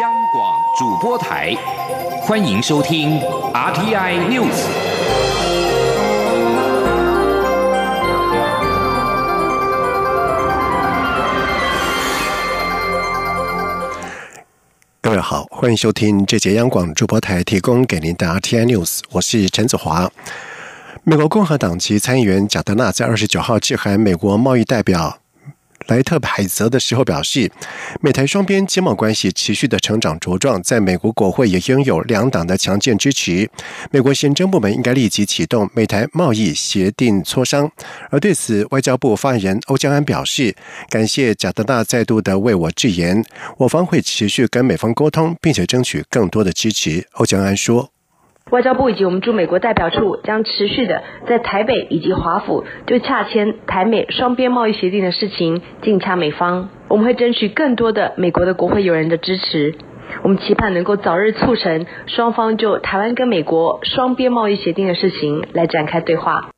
央广主播台，欢迎收听 RTI News。各位好，欢迎收听这节央广主播台提供给您的 RTI News，我是陈子华。美国共和党籍参议员贾德纳在二十九号致函美国贸易代表。莱特海泽的时候表示，美台双边经贸关系持续的成长茁壮，在美国国会也拥有两党的强健支持。美国行政部门应该立即启动美台贸易协定磋商。而对此，外交部发言人欧江安表示，感谢贾德纳再度的为我致言，我方会持续跟美方沟通，并且争取更多的支持。欧江安说。外交部以及我们驻美国代表处将持续的在台北以及华府就洽签台美双边贸易协定的事情进洽美方，我们会争取更多的美国的国会友人的支持，我们期盼能够早日促成双方就台湾跟美国双边贸易协定的事情来展开对话。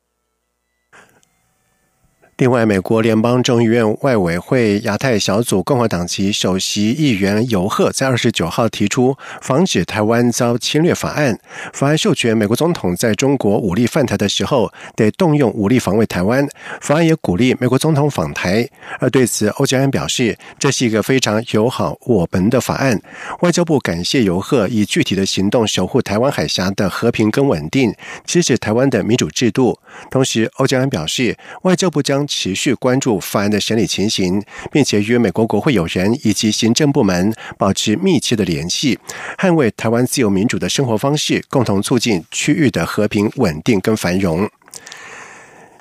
另外，美国联邦众议院外委会亚太小组共和党籍首席议员尤赫在二十九号提出防止台湾遭侵略法案，法案授权美国总统在中国武力犯台的时候得动用武力防卫台湾。法案也鼓励美国总统访台。而对此，欧江安表示，这是一个非常友好我们的法案。外交部感谢尤赫以具体的行动守护台湾海峡的和平跟稳定，支持台湾的民主制度。同时，欧江安表示，外交部将持续关注法案的审理情形，并且与美国国会友人以及行政部门保持密切的联系，捍卫台湾自由民主的生活方式，共同促进区域的和平稳定跟繁荣。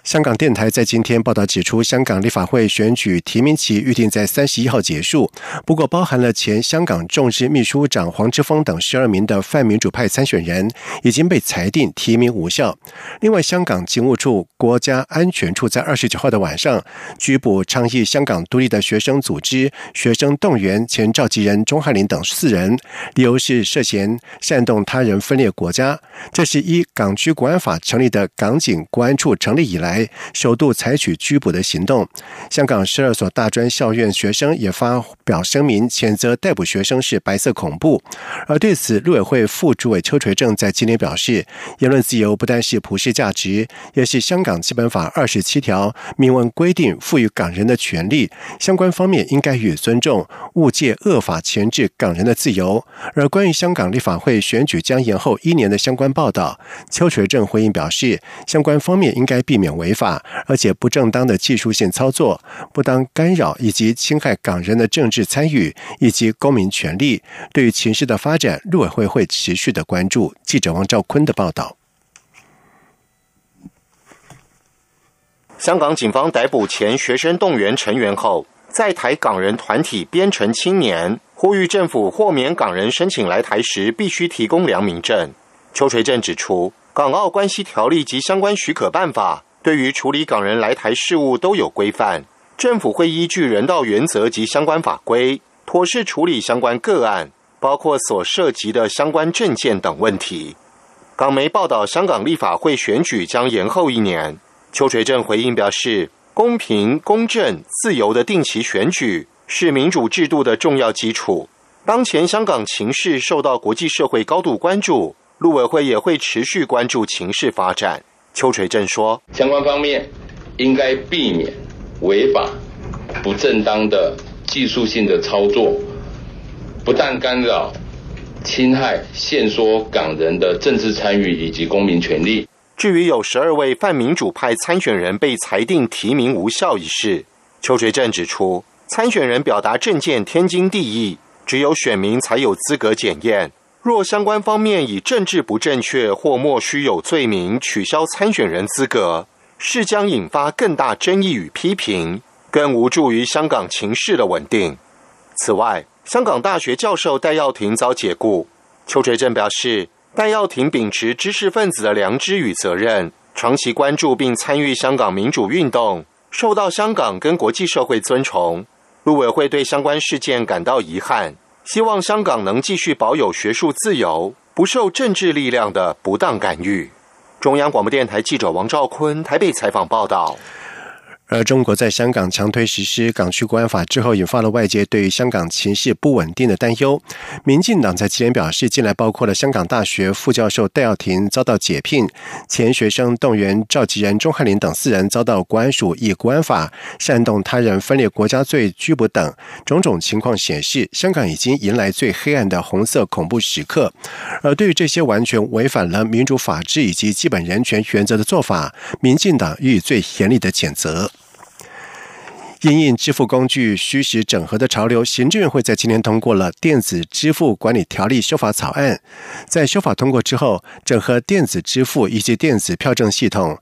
香港电台在今天报道指出，香港立法会选举提名期预定在三十一号结束。不过，包含了前香港众志秘书长黄之锋等十二名的泛民主派参选人已经被裁定提名无效。另外，香港警务处国家安全处在二十九号的晚上拘捕倡议香港独立的学生组织学生动员前召集人钟汉林等四人，理由是涉嫌煽动他人分裂国家。这是依港区国安法成立的港警国安处成立以来。首度采取拘捕的行动，香港十二所大专校院学生也发表声明，谴责逮捕学生是白色恐怖。而对此，陆委会副主委邱垂正在今天表示，言论自由不但是普世价值，也是香港基本法二十七条明文规定赋予港人的权利，相关方面应该予以尊重，勿借恶法钳制港人的自由。而关于香港立法会选举将延后一年的相关报道，邱垂正回应表示，相关方面应该避免违。违法，而且不正当的技术性操作，不当干扰以及侵害港人的政治参与以及公民权利。对于情势的发展，陆委会会持续的关注。记者王兆坤的报道。香港警方逮捕前学生动员成员后，在台港人团体编程青年呼吁政府豁免港人申请来台时必须提供良民证。邱垂正指出，《港澳关系条例》及相关许可办法。对于处理港人来台事务都有规范，政府会依据人道原则及相关法规，妥善处理相关个案，包括所涉及的相关证件等问题。港媒报道，香港立法会选举将延后一年。邱垂正回应表示，公平、公正、自由的定期选举是民主制度的重要基础。当前香港情势受到国际社会高度关注，陆委会也会持续关注情势发展。邱垂正说：“相关方面应该避免违法、不正当的技术性的操作，不但干扰、侵害、限缩港人的政治参与以及公民权利。”至于有十二位泛民主派参选人被裁定提名无效一事，邱垂正指出，参选人表达政见天经地义，只有选民才有资格检验。若相关方面以政治不正确或莫须有罪名取消参选人资格，是将引发更大争议与批评，更无助于香港情势的稳定。此外，香港大学教授戴耀廷遭解雇，邱垂正表示，戴耀廷秉持知识分子的良知与责任，长期关注并参与香港民主运动，受到香港跟国际社会尊崇。陆委会对相关事件感到遗憾。希望香港能继续保有学术自由，不受政治力量的不当干预。中央广播电台记者王兆坤台北采访报道。而中国在香港强推实施港区国安法之后，引发了外界对于香港情势不稳定的担忧。民进党在今天表示，近来包括了香港大学副教授戴耀廷遭到解聘，前学生动员召集人钟汉林等四人遭到国安署以国安法煽动他人分裂国家罪拘捕等种种情况，显示香港已经迎来最黑暗的红色恐怖时刻。而对于这些完全违反了民主法治以及基本人权原则的做法，民进党予以最严厉的谴责。因应支付工具虚实整合的潮流，行政院会在今天通过了电子支付管理条例修法草案。在修法通过之后，整合电子支付以及电子票证系统，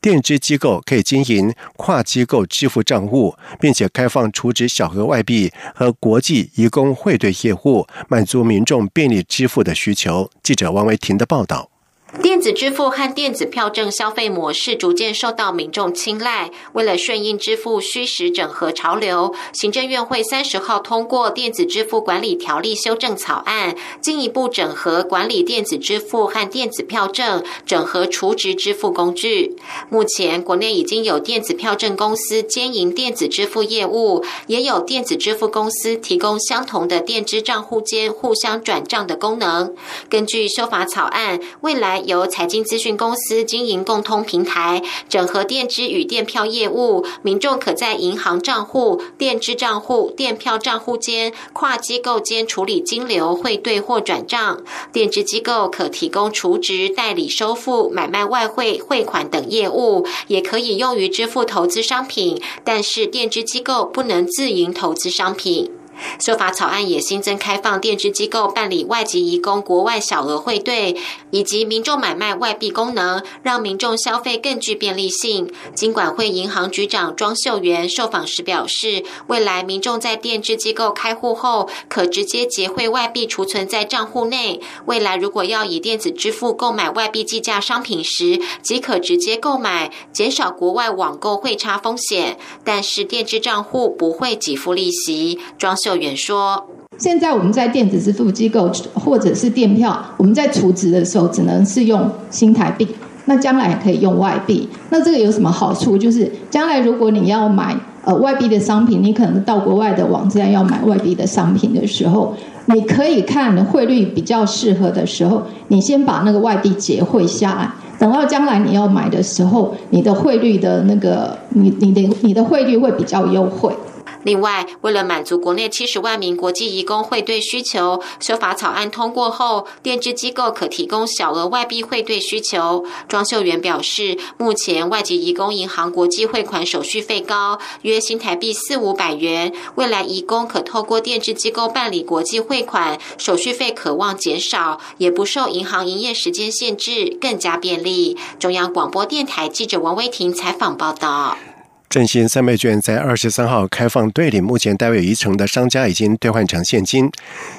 电支机构可以经营跨机构支付账务，并且开放储值小额外币和国际移工汇兑业务，满足民众便利支付的需求。记者王维婷的报道。电子支付和电子票证消费模式逐渐受到民众青睐。为了顺应支付虚实整合潮流，行政院会三十号通过电子支付管理条例修正草案，进一步整合管理电子支付和电子票证，整合储值支付工具。目前，国内已经有电子票证公司兼营电子支付业务，也有电子支付公司提供相同的电支账户间互相转账的功能。根据修法草案，未来由财经资讯公司经营共通平台，整合电支与电票业务，民众可在银行账户、电支账户、电票账户间跨机构间处理金流汇兑或转账。电支机构可提供储值、代理收付、买卖外汇、汇款等业务，也可以用于支付投资商品。但是电支机构不能自营投资商品。修法草案也新增开放电支机构办理外籍移工国外小额汇兑，以及民众买卖外币功能，让民众消费更具便利性。金管会银行局长庄秀元受访时表示，未来民众在电支机构开户后，可直接结汇外币储存在账户内。未来如果要以电子支付购买外币计价商品时，即可直接购买，减少国外网购汇差风险。但是电支账户不会给付利息。庄秀。员说：“现在我们在电子支付机构或者是电票，我们在储值的时候只能是用新台币，那将来可以用外币。那这个有什么好处？就是将来如果你要买呃外币的商品，你可能到国外的网站要买外币的商品的时候，你可以看汇率比较适合的时候，你先把那个外币结汇下来，等到将来你要买的时候，你的汇率的那个你你的你的汇率会比较优惠。”另外，为了满足国内七十万名国际移工汇兑需求，修法草案通过后，电支机构可提供小额外币汇兑需求。庄秀元表示，目前外籍移工银行国际汇款手续费高，约新台币四五百元。未来移工可透过电支机构办理国际汇款，手续费可望减少，也不受银行营业时间限制，更加便利。中央广播电台记者王威婷采访报道。振兴三倍券在二十三号开放兑领，目前大约一成的商家已经兑换成现金。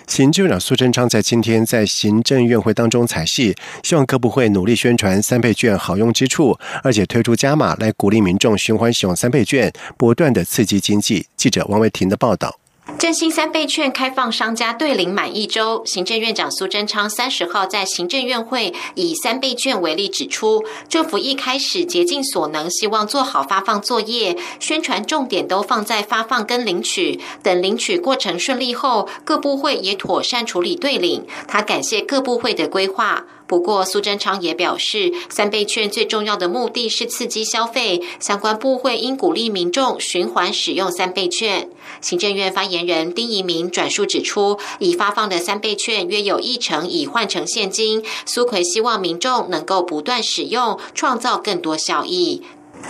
行政长苏贞昌在今天在行政院会当中采戏，希望各部会努力宣传三倍券好用之处，而且推出加码来鼓励民众循环使用三倍券，不断的刺激经济。记者王维婷的报道。振兴三倍券开放商家对领满一周，行政院长苏贞昌三十号在行政院会以三倍券为例指出，政府一开始竭尽所能，希望做好发放作业，宣传重点都放在发放跟领取。等领取过程顺利后，各部会也妥善处理对领。他感谢各部会的规划。不过，苏贞昌也表示，三倍券最重要的目的是刺激消费，相关部会应鼓励民众循环使用三倍券。行政院发言人丁仪明转述指出，已发放的三倍券约有一成已换成现金。苏奎希望民众能够不断使用，创造更多效益。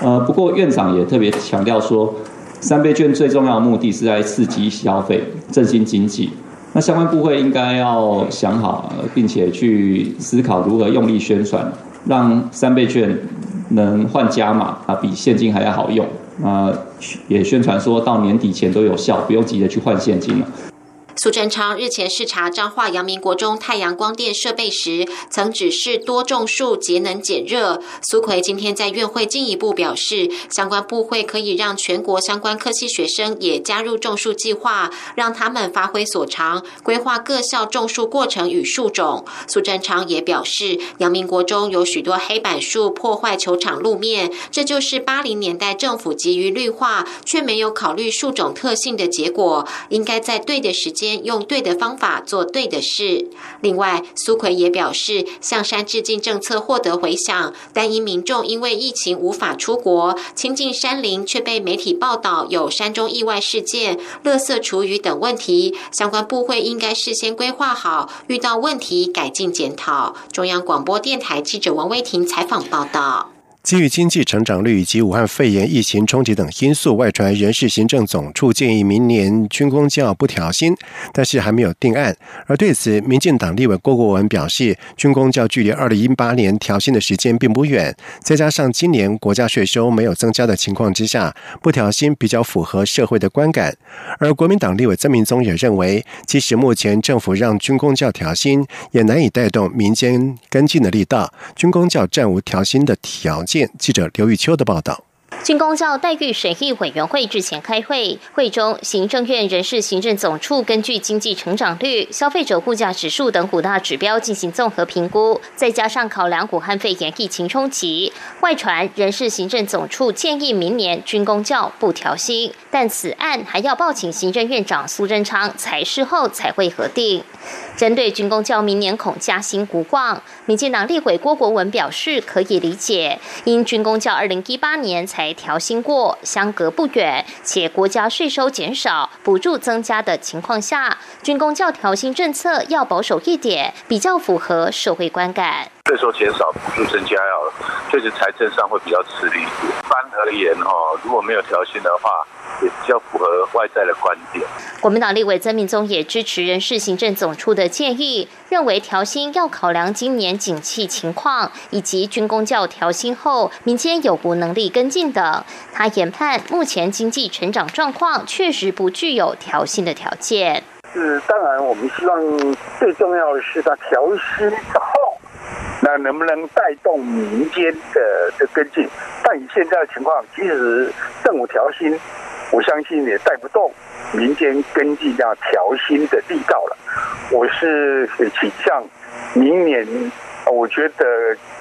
呃，不过院长也特别强调说，三倍券最重要的目的是在刺激消费、振兴经济。那相关部会应该要想好，并且去思考如何用力宣传，让三倍券能换加码啊，比现金还要好用呃，也宣传说到年底前都有效，不用急着去换现金了。苏贞昌日前视察彰化阳明国中太阳光电设备时，曾指示多种树节能减热。苏奎今天在院会进一步表示，相关部会可以让全国相关科系学生也加入种树计划，让他们发挥所长，规划各校种树过程与树种。苏贞昌也表示，阳明国中有许多黑板树破坏球场路面，这就是八零年代政府急于绿化却没有考虑树种特性的结果。应该在对的时间。用对的方法做对的事。另外，苏奎也表示，向山致敬政策获得回响，但因民众因为疫情无法出国亲近山林，却被媒体报道有山中意外事件、垃圾厨余等问题，相关部会应该事先规划好，遇到问题改进检讨。中央广播电台记者王威婷采访报道。基于经济成长率以及武汉肺炎疫情冲击等因素，外传人事行政总处建议明年军工教不调薪，但是还没有定案。而对此，民进党立委郭国文表示，军工教距离二零一八年调薪的时间并不远，再加上今年国家税收没有增加的情况之下，不调薪比较符合社会的观感。而国民党立委曾明宗也认为，即使目前政府让军工教调薪，也难以带动民间跟进的力道，军工教暂无调薪的条件。见记者刘玉秋的报道。军工教待遇审议委员会日前开会，会中行政院人事行政总处根据经济成长率、消费者物价指数等五大指标进行综合评估，再加上考量武汉肺炎疫情冲击，外传人事行政总处建议明年军工教不调薪，但此案还要报请行政院长苏贞昌裁示后才会核定。针对军工教明年恐加薪无望，民进党立委郭国文表示可以理解，因军工教二零一八年才调薪过，相隔不远，且国家税收减少、补助增加的情况下，军工教调薪政策要保守一点，比较符合社会观感。税收减少、补助增加，要确实财政上会比较吃力。一般而言，哦，如果没有调薪的话。也比较符合外在的观点。国民党立委曾明宗也支持人事行政总处的建议，认为调薪要考量今年景气情况以及军工教调薪后民间有无能力跟进等。他研判目前经济成长状况确实不具有调薪的条件。是，当然我们希望最重要的是他调薪之后，那能不能带动民间的的跟进？但以现在的情况，即使政府调薪。我相信也带不动民间根据这样调薪的力道了。我是倾向明年，我觉得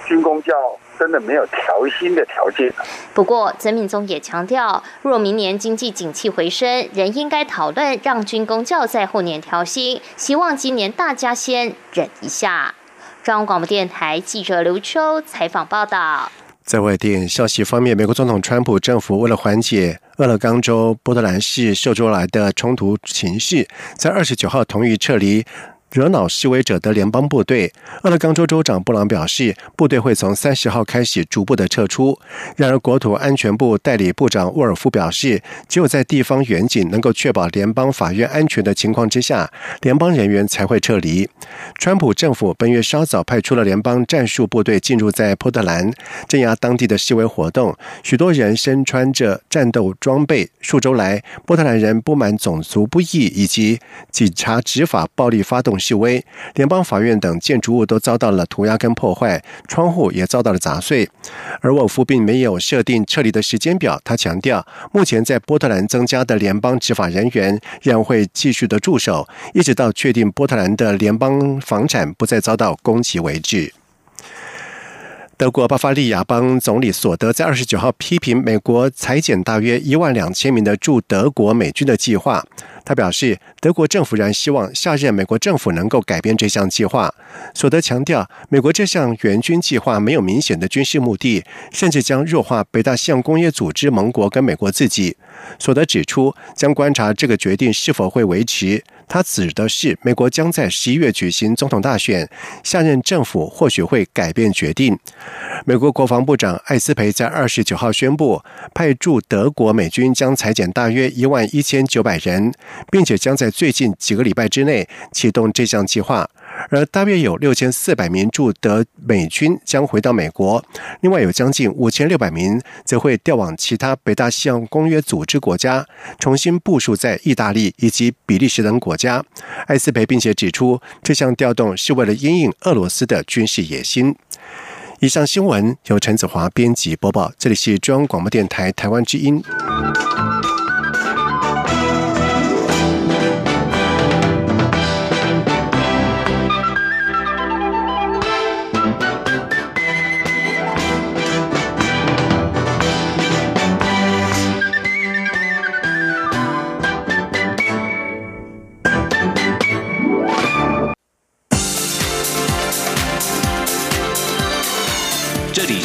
军工教真的没有调薪的条件。不过，曾敏宗也强调，若明年经济景气回升，仍应该讨论让军工教在后年调薪。希望今年大家先忍一下。中央广播电台记者刘秋采访报道。在外电消息方面，美国总统川普政府为了缓解俄勒冈州波特兰市受州来的冲突情绪，在二十九号同意撤离。惹恼示威者的联邦部队，俄勒冈州州长布朗表示，部队会从三十号开始逐步的撤出。然而，国土安全部代理部长沃尔夫表示，只有在地方远景能够确保联邦法院安全的情况之下，联邦人员才会撤离。川普政府本月稍早派出了联邦战术部队进入在波特兰镇压当地的示威活动，许多人身穿着战斗装备。数周来，波特兰人不满种族不义以及警察执法暴力发动。示威，联邦法院等建筑物都遭到了涂鸦跟破坏，窗户也遭到了砸碎。而沃夫并没有设定撤离的时间表，他强调，目前在波特兰增加的联邦执法人员仍会继续的驻守，一直到确定波特兰的联邦房产不再遭到攻击为止。德国巴伐利亚邦总理索德在二十九号批评美国裁减大约一万两千名的驻德国美军的计划。他表示，德国政府仍希望下任美国政府能够改变这项计划。索德强调，美国这项援军计划没有明显的军事目的，甚至将弱化北大西洋工业组织盟国跟美国自己。索德指出，将观察这个决定是否会维持。他指的是，美国将在十一月举行总统大选，下任政府或许会改变决定。美国国防部长艾斯培在二十九号宣布，派驻德国美军将裁减大约一万一千九百人。并且将在最近几个礼拜之内启动这项计划，而大约有六千四百名驻德美军将回到美国，另外有将近五千六百名则会调往其他北大西洋公约组织国家，重新部署在意大利以及比利时等国家。艾斯培并且指出，这项调动是为了因应俄罗斯的军事野心。以上新闻由陈子华编辑播报，这里是中央广播电台台湾之音。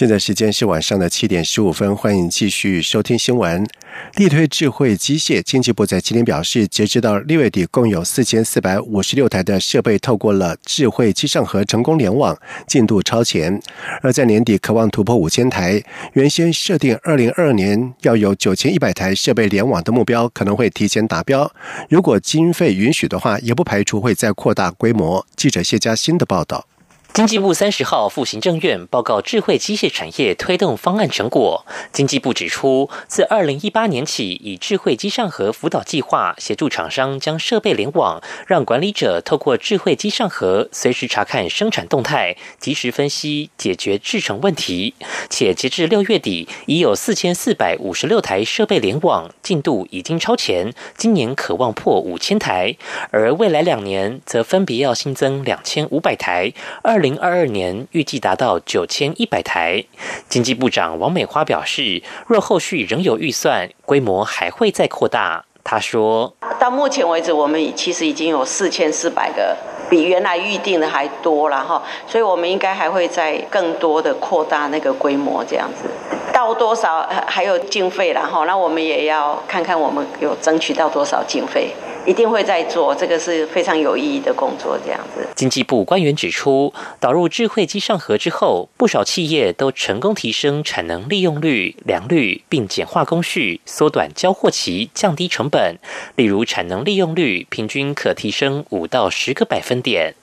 现在时间是晚上的七点十五分，欢迎继续收听新闻。力推智慧机械，经济部在今天表示，截止到六月底，共有四千四百五十六台的设备透过了智慧机上盒成功联网，进度超前。而在年底，渴望突破五千台，原先设定二零二二年要有九千一百台设备联网的目标，可能会提前达标。如果经费允许的话，也不排除会再扩大规模。记者谢佳欣的报道。经济部三十号赴行政院报告智慧机械产业推动方案成果。经济部指出，自二零一八年起，以智慧机上盒辅导计划协助厂商将设备联网，让管理者透过智慧机上盒随时查看生产动态，及时分析解决制成问题。且截至六月底，已有四千四百五十六台设备联网，进度已经超前，今年可望破五千台，而未来两年则分别要新增两千五百台。二二零二二年预计达到九千一百台。经济部长王美花表示，若后续仍有预算，规模还会再扩大。她说：“到目前为止，我们其实已经有四千四百个，比原来预定的还多了哈，所以我们应该还会再更多的扩大那个规模，这样子到多少还有经费然后，那我们也要看看我们有争取到多少经费。”一定会在做，这个是非常有意义的工作。这样子，经济部官员指出，导入智慧机上盒之后，不少企业都成功提升产能利用率、良率，并简化工序、缩短交货期、降低成本。例如，产能利用率平均可提升五到十个百分点。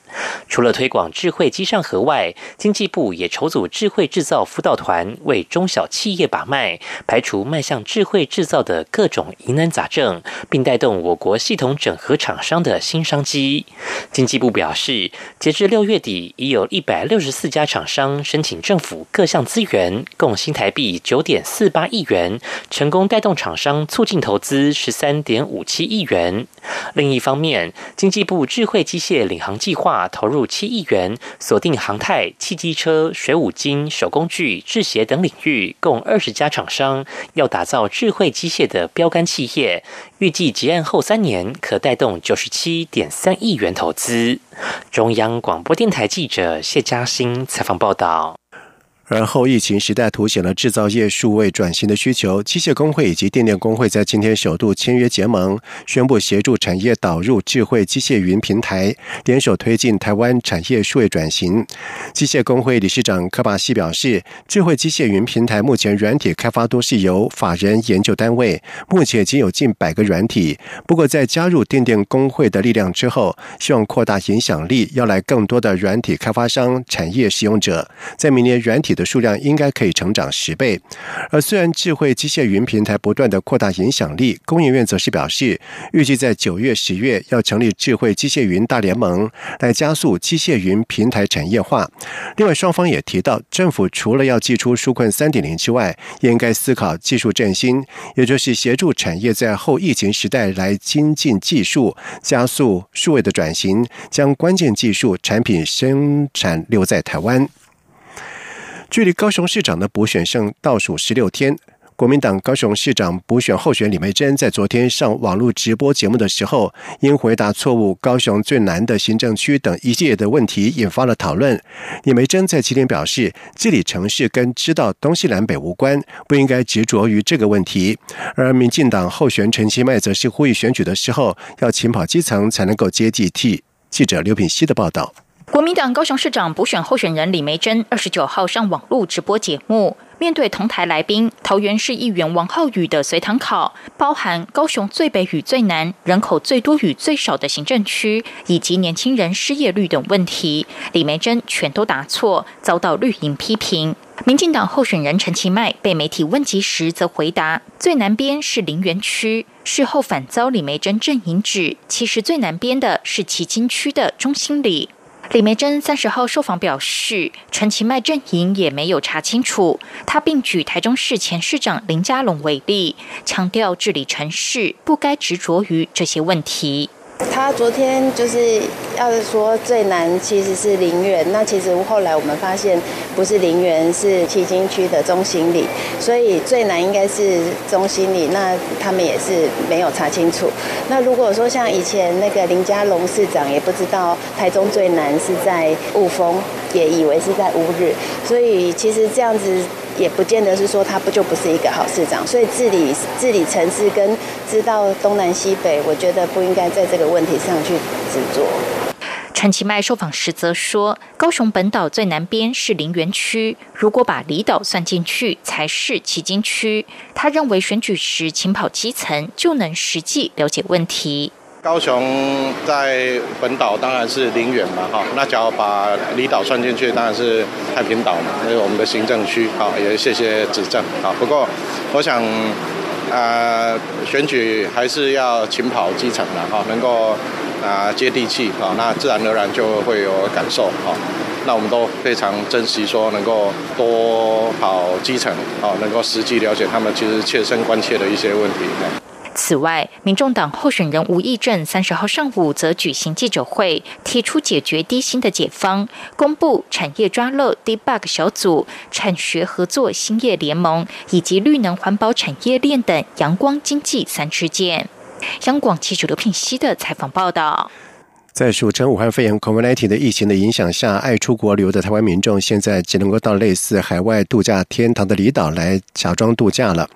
除了推广智慧机上盒外，经济部也筹组智慧制造辅导团，为中小企业把脉，排除迈向智慧制造的各种疑难杂症，并带动我国系统整合厂商的新商机。经济部表示，截至六月底，已有一百六十四家厂商申请政府各项资源，共新台币九点四八亿元，成功带动厂商促进投资十三点五七亿元。另一方面，经济部智慧机械领航计划投入七亿元，锁定航太、汽机车、水五金、手工具、制鞋等领域，共二十家厂商，要打造智慧机械的标杆企业。预计结案后三年，可带动九十七点三亿元投资。中央广播电台记者谢嘉欣采访报道。而后疫情时代凸显了制造业数位转型的需求，机械工会以及电电工会在今天首度签约结盟，宣布协助产业导入智慧机械云平台，联手推进台湾产业数位转型。机械工会理事长柯巴西表示，智慧机械云平台目前软体开发都是由法人研究单位，目前已经有近百个软体。不过在加入电电工会的力量之后，希望扩大影响力，要来更多的软体开发商、产业使用者，在明年软体。的数量应该可以成长十倍，而虽然智慧机械云平台不断的扩大影响力，工研院则是表示，预计在九月、十月要成立智慧机械云大联盟，来加速机械云平台产业化。另外，双方也提到，政府除了要寄出纾困三点零之外，应该思考技术振兴，也就是协助产业在后疫情时代来精进技术，加速数位的转型，将关键技术产品生产留在台湾。距离高雄市长的补选剩倒数十六天，国民党高雄市长补选候选李梅珍在昨天上网络直播节目的时候，因回答错误“高雄最难的行政区”等一系列的问题，引发了讨论。李梅珍在今天表示，治理城市跟知道东西南北无关，不应该执着于这个问题。而民进党候选陈其迈则是呼吁选举的时候要勤跑基层，才能够接地气。记者刘品希的报道。国民党高雄市长补选候选人李梅珍二十九号上网络直播节目。面对同台来宾，桃园市议员王浩宇的随堂考，包含高雄最北与最南、人口最多与最少的行政区，以及年轻人失业率等问题，李梅珍全都答错，遭到绿营批评。民进党候选人陈其迈被媒体问及时，则回答最南边是林园区。事后反遭李梅珍阵营指，其实最南边的是旗津区的中心里。李梅珍三十号受访表示，陈其迈阵营也没有查清楚。他并举台中市前市长林佳龙为例，强调治理城市不该执着于这些问题。他昨天就是要说最难其实是林园，那其实后来我们发现不是林园，是旗津区的中心里，所以最难应该是中心里。那他们也是没有查清楚。那如果说像以前那个林佳龙市长也不知道台中最难是在雾峰，也以为是在乌日，所以其实这样子。也不见得是说他不就不是一个好市长，所以治理治理城市跟知道东南西北，我觉得不应该在这个问题上去执着。陈其迈受访时则说，高雄本岛最南边是林园区，如果把离岛算进去，才是旗津区。他认为选举时请跑基层，就能实际了解问题。高雄在本岛当然是林园嘛，哈，那只要把离岛算进去，当然是太平岛嘛，那是我们的行政区，好，也谢谢指正，好。不过，我想，呃，选举还是要勤跑基层的，哈，能够啊接地气，哈，那自然而然就会有感受，哈。那我们都非常珍惜说能够多跑基层，好，能够实际了解他们其实切身关切的一些问题。此外，民众党候选人吴益政三十号上午则举行记者会，提出解决低薪的解方，公布产业抓漏 debug 小组、产学合作兴业联盟以及绿能环保产业链等阳光经济三支箭。央广记者刘品熙的采访报道。在俗称武汉肺炎 （COVID-19） 的疫情的影响下，爱出国旅游的台湾民众现在只能够到类似海外度假天堂的离岛来假装度假了，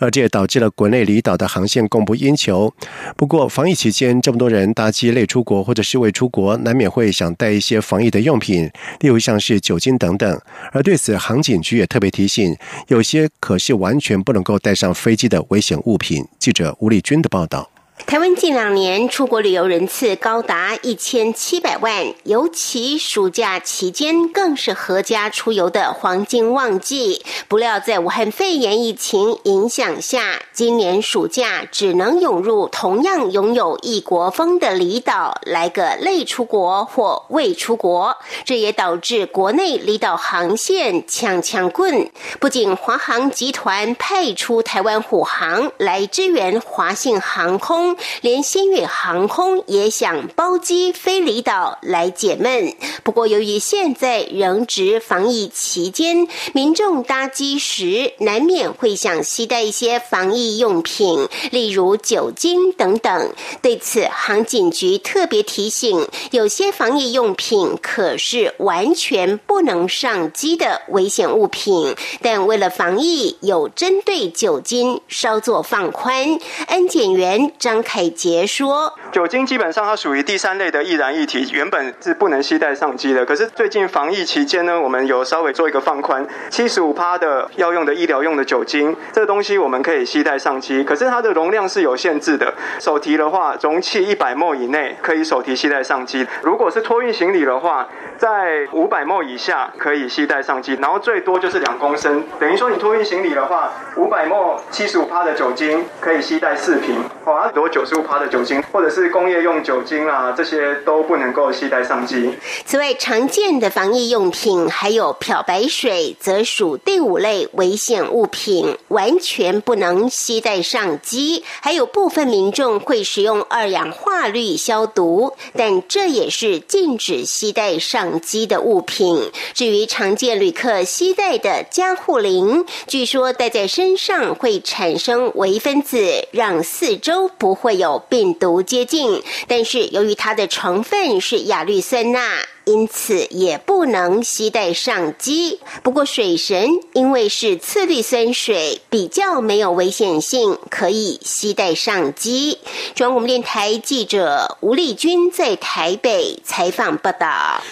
而这也导致了国内离岛的航线供不应求。不过，防疫期间这么多人搭机类出国或者是未出国，难免会想带一些防疫的用品，例如像是酒精等等。而对此，航警局也特别提醒，有些可是完全不能够带上飞机的危险物品。记者吴丽君的报道。台湾近两年出国旅游人次高达一千七百万，尤其暑假期间更是合家出游的黄金旺季。不料在武汉肺炎疫情影响下，今年暑假只能涌入同样拥有异国风的离岛，来个类出国或未出国。这也导致国内离岛航线抢抢棍。不仅华航集团派出台湾虎航来支援华信航空。连新宇航空也想包机飞离岛来解闷，不过由于现在仍值防疫期间，民众搭机时难免会想携带一些防疫用品，例如酒精等等。对此，航警局特别提醒，有些防疫用品可是完全不能上机的危险物品，但为了防疫，有针对酒精稍作放宽。安检员张。凯杰说：“酒精基本上它属于第三类的易燃液体，原本是不能携带上机的。可是最近防疫期间呢，我们有稍微做一个放宽，七十五趴的要用的医疗用的酒精，这个东西我们可以携带上机。可是它的容量是有限制的，手提的话容器一百沫以内可以手提携带上机。如果是托运行李的话，在五百沫以下可以携带上机，然后最多就是两公升。等于说你托运行李的话，五百沫七十五趴的酒精可以携带四瓶，哇，多久？”九十五帕的酒精，或者是工业用酒精啊，这些都不能够携带上机。此外，常见的防疫用品还有漂白水，则属第五类危险物品，完全不能携带上机。还有部分民众会使用二氧化氯消毒，但这也是禁止携带上机的物品。至于常见旅客携带的加护灵，据说带在身上会产生微分子，让四周不会。有病毒接近，但是由于它的成分是亚氯酸钠，因此也不能携带上机。不过水神因为是次氯酸水，比较没有危险性，可以携带上机。中央广播电台记者吴丽君在台北采访报道。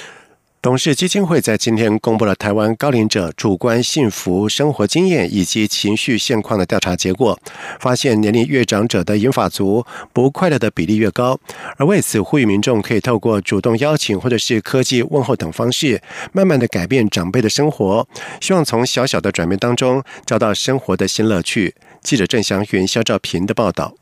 董事基金会在今天公布了台湾高龄者主观幸福生活经验以及情绪现况的调查结果，发现年龄越长者的银发族不快乐的比例越高，而为此呼吁民众可以透过主动邀请或者是科技问候等方式，慢慢的改变长辈的生活，希望从小小的转变当中找到生活的新乐趣。记者郑祥云、肖兆平的报道。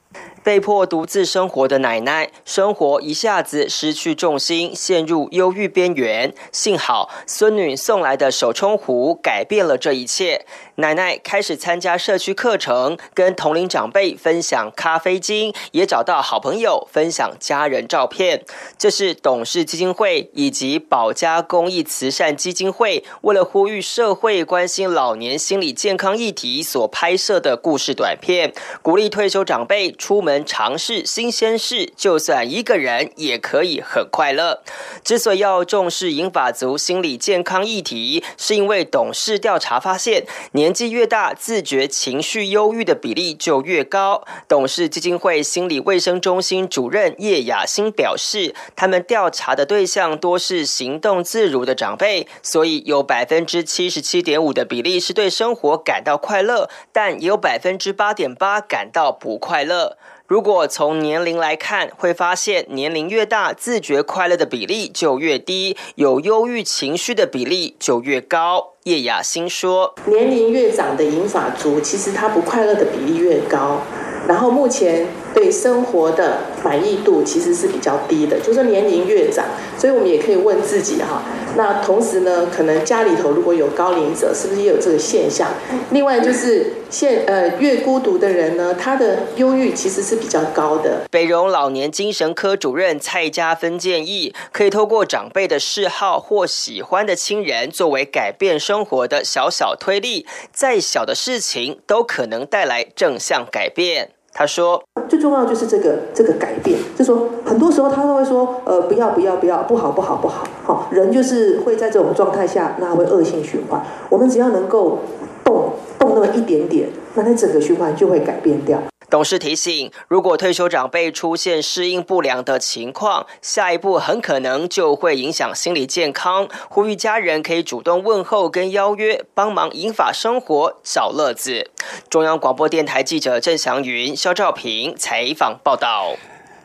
被迫独自生活的奶奶，生活一下子失去重心，陷入忧郁边缘。幸好孙女送来的手冲壶改变了这一切。奶奶开始参加社区课程，跟同龄长辈分享咖啡经，也找到好朋友分享家人照片。这是董事基金会以及保家公益慈善基金会为了呼吁社会关心老年心理健康议题所拍摄的故事短片，鼓励退休长辈出门。尝试新鲜事，就算一个人也可以很快乐。之所以要重视银发族心理健康议题，是因为董事调查发现，年纪越大，自觉情绪忧郁的比例就越高。董事基金会心理卫生中心主任叶雅欣表示，他们调查的对象多是行动自如的长辈，所以有百分之七十七点五的比例是对生活感到快乐，但也有百分之八点八感到不快乐。如果从年龄来看，会发现年龄越大，自觉快乐的比例就越低，有忧郁情绪的比例就越高。叶雅欣说：“年龄越长的银发族，其实他不快乐的比例越高。然后目前对生活的满意度其实是比较低的，就是年龄越长，所以我们也可以问自己哈。那同时呢，可能家里头如果有高龄者，是不是也有这个现象？另外就是现呃越孤独的人呢，他的忧郁其实是比较高的。”北荣老年精神科主任蔡家芬建议，可以透过长辈的嗜好或喜欢的亲人，作为改变生活的小小推力，再小的事情都可能带来正向改变。他说：“最重要就是这个这个改变，就说很多时候他都会说，呃，不要不要不要，不好不好不好，好人就是会在这种状态下，那会恶性循环。我们只要能够动动那么一点点，那那整个循环就会改变掉。”董事提醒：如果退休长辈出现适应不良的情况，下一步很可能就会影响心理健康。呼吁家人可以主动问候跟邀约，帮忙引法生活找乐子。中央广播电台记者郑祥云、肖兆平采访报道。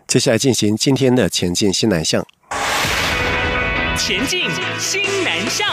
接下来进行今天的前进新南向。前进新南向。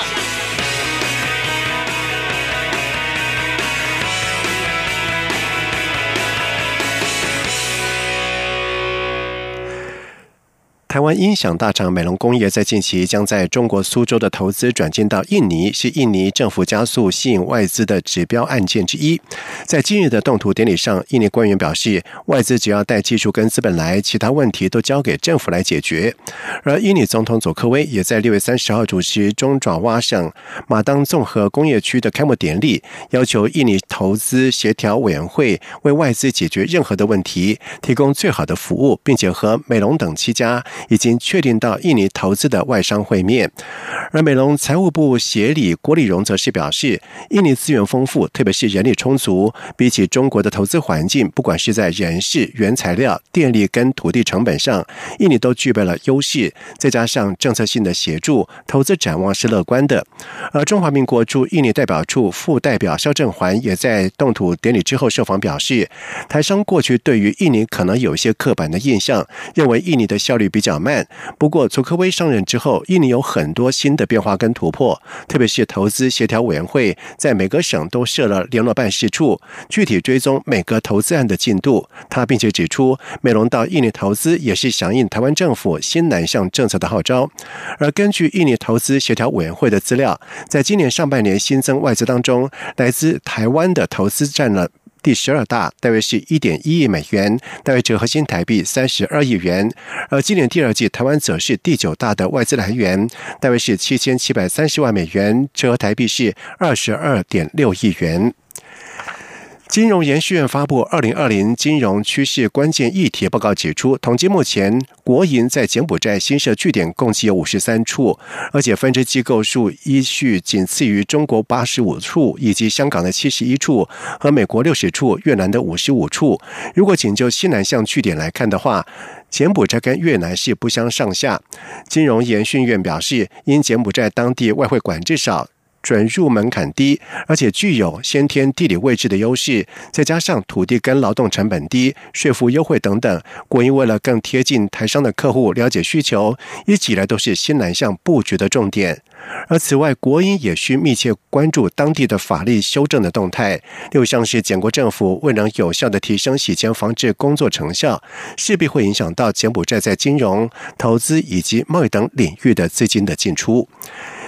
台湾音响大厂美龙工业在近期将在中国苏州的投资转进到印尼，是印尼政府加速吸引外资的指标案件之一。在今日的动土典礼上，印尼官员表示，外资只要带技术跟资本来，其他问题都交给政府来解决。而印尼总统佐科威也在六月三十号主持中爪哇省马当综合工业区的开幕典礼，要求印尼投资协调委员会为外资解决任何的问题，提供最好的服务，并且和美龙等七家。已经确定到印尼投资的外商会面，而美龙财务部协理郭立荣则是表示，印尼资源丰富，特别是人力充足，比起中国的投资环境，不管是在人事、原材料、电力跟土地成本上，印尼都具备了优势。再加上政策性的协助，投资展望是乐观的。而中华民国驻印尼代表处副代表肖正环也在动土典礼之后受访表示，台商过去对于印尼可能有一些刻板的印象，认为印尼的效率比较。慢。不过，佐科威上任之后，印尼有很多新的变化跟突破，特别是投资协调委员会在每个省都设了联络办事处，具体追踪每个投资案的进度。他并且指出，美龙到印尼投资也是响应台湾政府新南向政策的号召。而根据印尼投资协调委员会的资料，在今年上半年新增外资当中，来自台湾的投资占了。第十二大，大约是一点一亿美元，大约折合新台币三十二亿元。而今年第二季，台湾则是第九大的外资来源，大约是七千七百三十万美元，折合台币是二十二点六亿元。金融研究院发布《二零二零金融趋势关键议题报告》，指出，统计目前国营在柬埔寨新设据点共计有五十三处，而且分支机构数依序仅次于中国八十五处，以及香港的七十一处和美国六十处、越南的五十五处。如果仅就西南向据点来看的话，柬埔寨跟越南是不相上下。金融研讯院表示，因柬埔寨当地外汇管制少。准入门槛低，而且具有先天地理位置的优势，再加上土地跟劳动成本低、税负优惠等等，国营为了更贴近台商的客户，了解需求，一直以来都是新南向布局的重点。而此外，国营也需密切关注当地的法律修正的动态，六项是柬国政府未能有效的提升洗钱防治工作成效，势必会影响到柬埔寨在金融、投资以及贸易等领域的资金的进出。